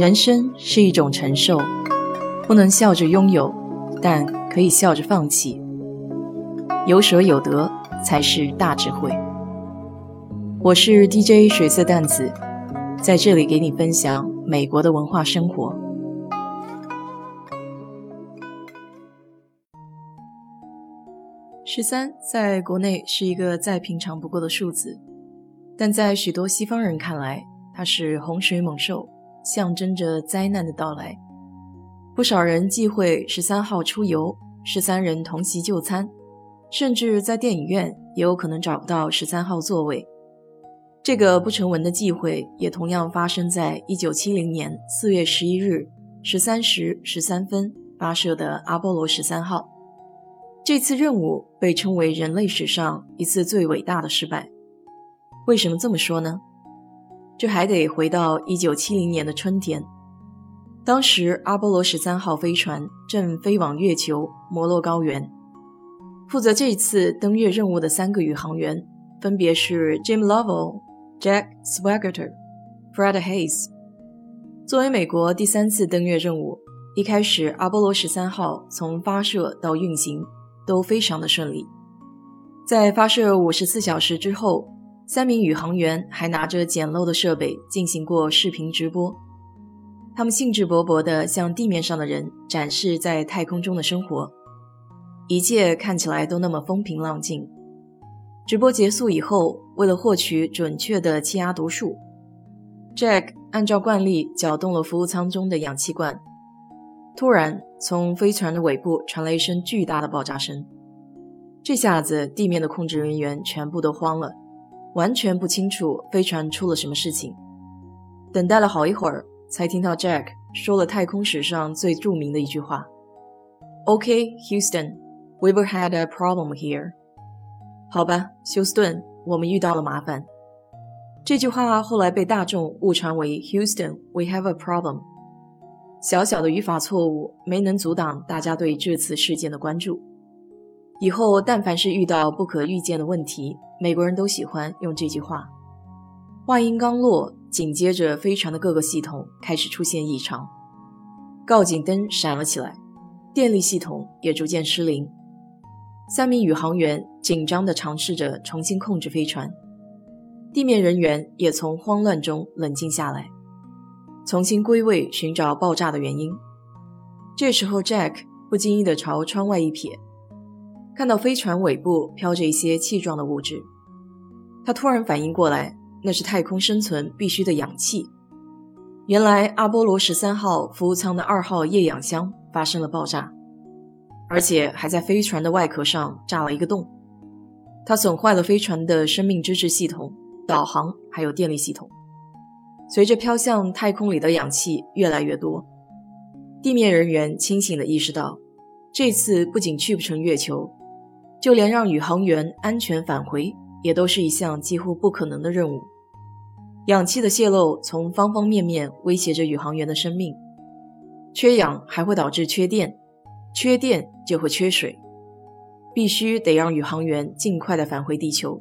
人生是一种承受，不能笑着拥有，但可以笑着放弃。有舍有得才是大智慧。我是 DJ 水色淡子，在这里给你分享美国的文化生活。十三在国内是一个再平常不过的数字，但在许多西方人看来，它是洪水猛兽。象征着灾难的到来，不少人忌讳十三号出游，十三人同席就餐，甚至在电影院也有可能找不到十三号座位。这个不成文的忌讳也同样发生在一九七零年四月十一日十三时十三分发射的阿波罗十三号。这次任务被称为人类史上一次最伟大的失败。为什么这么说呢？这还得回到一九七零年的春天，当时阿波罗十三号飞船正飞往月球摩洛高原。负责这次登月任务的三个宇航员分别是 Jim Lovell、Jack Swigert、Fred Haise。作为美国第三次登月任务，一开始阿波罗十三号从发射到运行都非常的顺利。在发射五十四小时之后。三名宇航员还拿着简陋的设备进行过视频直播，他们兴致勃勃地向地面上的人展示在太空中的生活，一切看起来都那么风平浪静。直播结束以后，为了获取准确的气压读数，Jack 按照惯例搅动了服务舱中的氧气罐。突然，从飞船的尾部传来一声巨大的爆炸声，这下子地面的控制人员全部都慌了。完全不清楚飞船出了什么事情，等待了好一会儿，才听到 Jack 说了太空史上最著名的一句话：“OK, Houston, we've had a problem here。”好吧，休斯顿，我们遇到了麻烦。这句话后来被大众误传为 “Houston, we have a problem”。小小的语法错误没能阻挡大家对这次事件的关注。以后但凡是遇到不可预见的问题，美国人都喜欢用这句话。话音刚落，紧接着飞船的各个系统开始出现异常，告警灯闪了起来，电力系统也逐渐失灵。三名宇航员紧张地尝试着重新控制飞船，地面人员也从慌乱中冷静下来，重新归位寻找爆炸的原因。这时候，Jack 不经意地朝窗外一瞥。看到飞船尾部飘着一些气状的物质，他突然反应过来，那是太空生存必须的氧气。原来阿波罗十三号服务舱的二号液氧箱发生了爆炸，而且还在飞船的外壳上炸了一个洞。它损坏了飞船的生命支持系统、导航还有电力系统。随着飘向太空里的氧气越来越多，地面人员清醒地意识到，这次不仅去不成月球。就连让宇航员安全返回，也都是一项几乎不可能的任务。氧气的泄漏从方方面面威胁着宇航员的生命。缺氧还会导致缺电，缺电就会缺水，必须得让宇航员尽快的返回地球。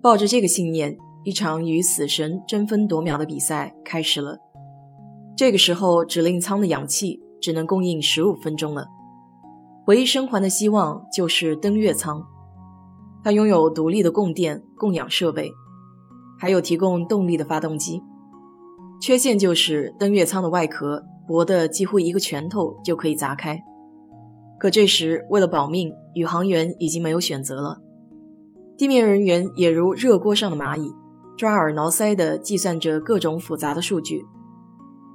抱着这个信念，一场与死神争分夺秒的比赛开始了。这个时候，指令舱的氧气只能供应十五分钟了。唯一生还的希望就是登月舱，它拥有独立的供电、供氧设备，还有提供动力的发动机。缺陷就是登月舱的外壳薄的几乎一个拳头就可以砸开。可这时为了保命，宇航员已经没有选择了。地面人员也如热锅上的蚂蚁，抓耳挠腮地计算着各种复杂的数据。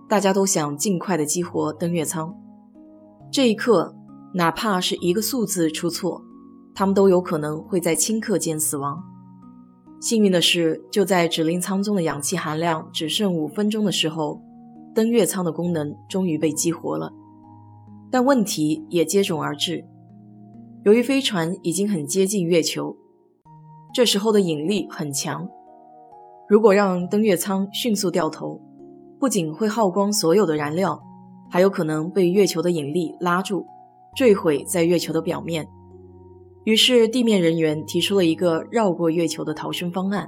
大家都想尽快地激活登月舱。这一刻。哪怕是一个数字出错，他们都有可能会在顷刻间死亡。幸运的是，就在指令舱中的氧气含量只剩五分钟的时候，登月舱的功能终于被激活了。但问题也接踵而至，由于飞船已经很接近月球，这时候的引力很强。如果让登月舱迅速掉头，不仅会耗光所有的燃料，还有可能被月球的引力拉住。坠毁在月球的表面，于是地面人员提出了一个绕过月球的逃生方案。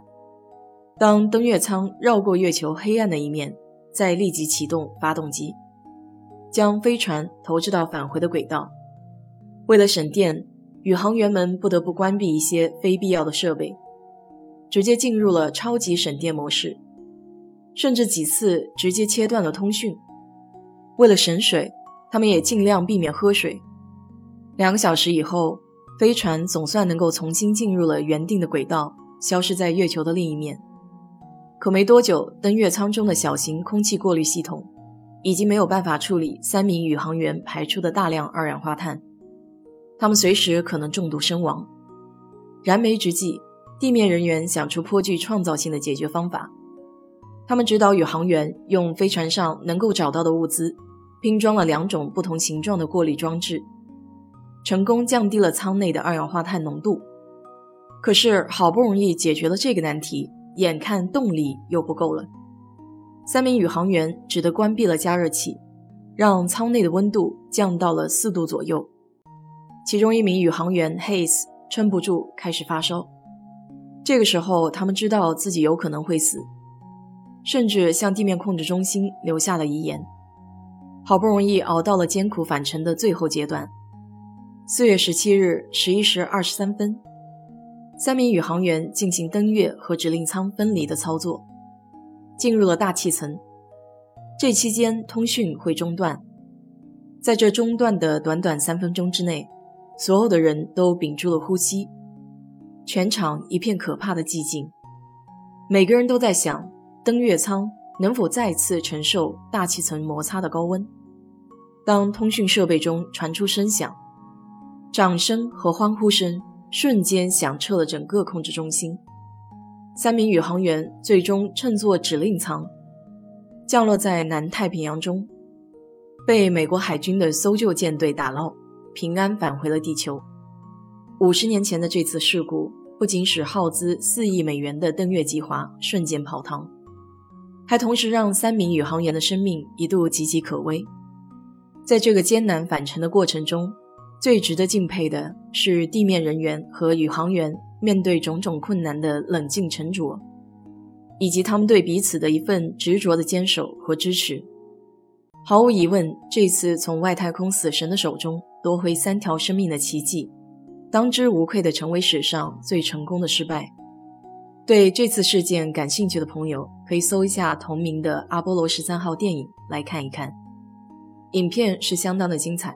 当登月舱绕过月球黑暗的一面，再立即启动发动机，将飞船投掷到返回的轨道。为了省电，宇航员们不得不关闭一些非必要的设备，直接进入了超级省电模式，甚至几次直接切断了通讯。为了省水，他们也尽量避免喝水。两个小时以后，飞船总算能够重新进入了原定的轨道，消失在月球的另一面。可没多久，登月舱中的小型空气过滤系统已经没有办法处理三名宇航员排出的大量二氧化碳，他们随时可能中毒身亡。燃眉之际，地面人员想出颇具创造性的解决方法。他们指导宇航员用飞船上能够找到的物资，拼装了两种不同形状的过滤装置，成功降低了舱内的二氧化碳浓度。可是，好不容易解决了这个难题。眼看动力又不够了，三名宇航员只得关闭了加热器，让舱内的温度降到了四度左右。其中一名宇航员 Hayes 撑不住，开始发烧。这个时候，他们知道自己有可能会死，甚至向地面控制中心留下了遗言。好不容易熬到了艰苦返程的最后阶段，四月十七日十一时二十三分。三名宇航员进行登月和指令舱分离的操作，进入了大气层。这期间通讯会中断，在这中断的短短三分钟之内，所有的人都屏住了呼吸，全场一片可怕的寂静。每个人都在想，登月舱能否再次承受大气层摩擦的高温？当通讯设备中传出声响，掌声和欢呼声。瞬间响彻了整个控制中心。三名宇航员最终乘坐指令舱，降落在南太平洋中，被美国海军的搜救舰队打捞，平安返回了地球。五十年前的这次事故，不仅使耗资四亿美元的登月计划瞬间泡汤，还同时让三名宇航员的生命一度岌岌可危。在这个艰难返程的过程中，最值得敬佩的是地面人员和宇航员面对种种困难的冷静沉着，以及他们对彼此的一份执着的坚守和支持。毫无疑问，这次从外太空死神的手中夺回三条生命的奇迹，当之无愧地成为史上最成功的失败。对这次事件感兴趣的朋友，可以搜一下同名的阿波罗十三号电影来看一看，影片是相当的精彩。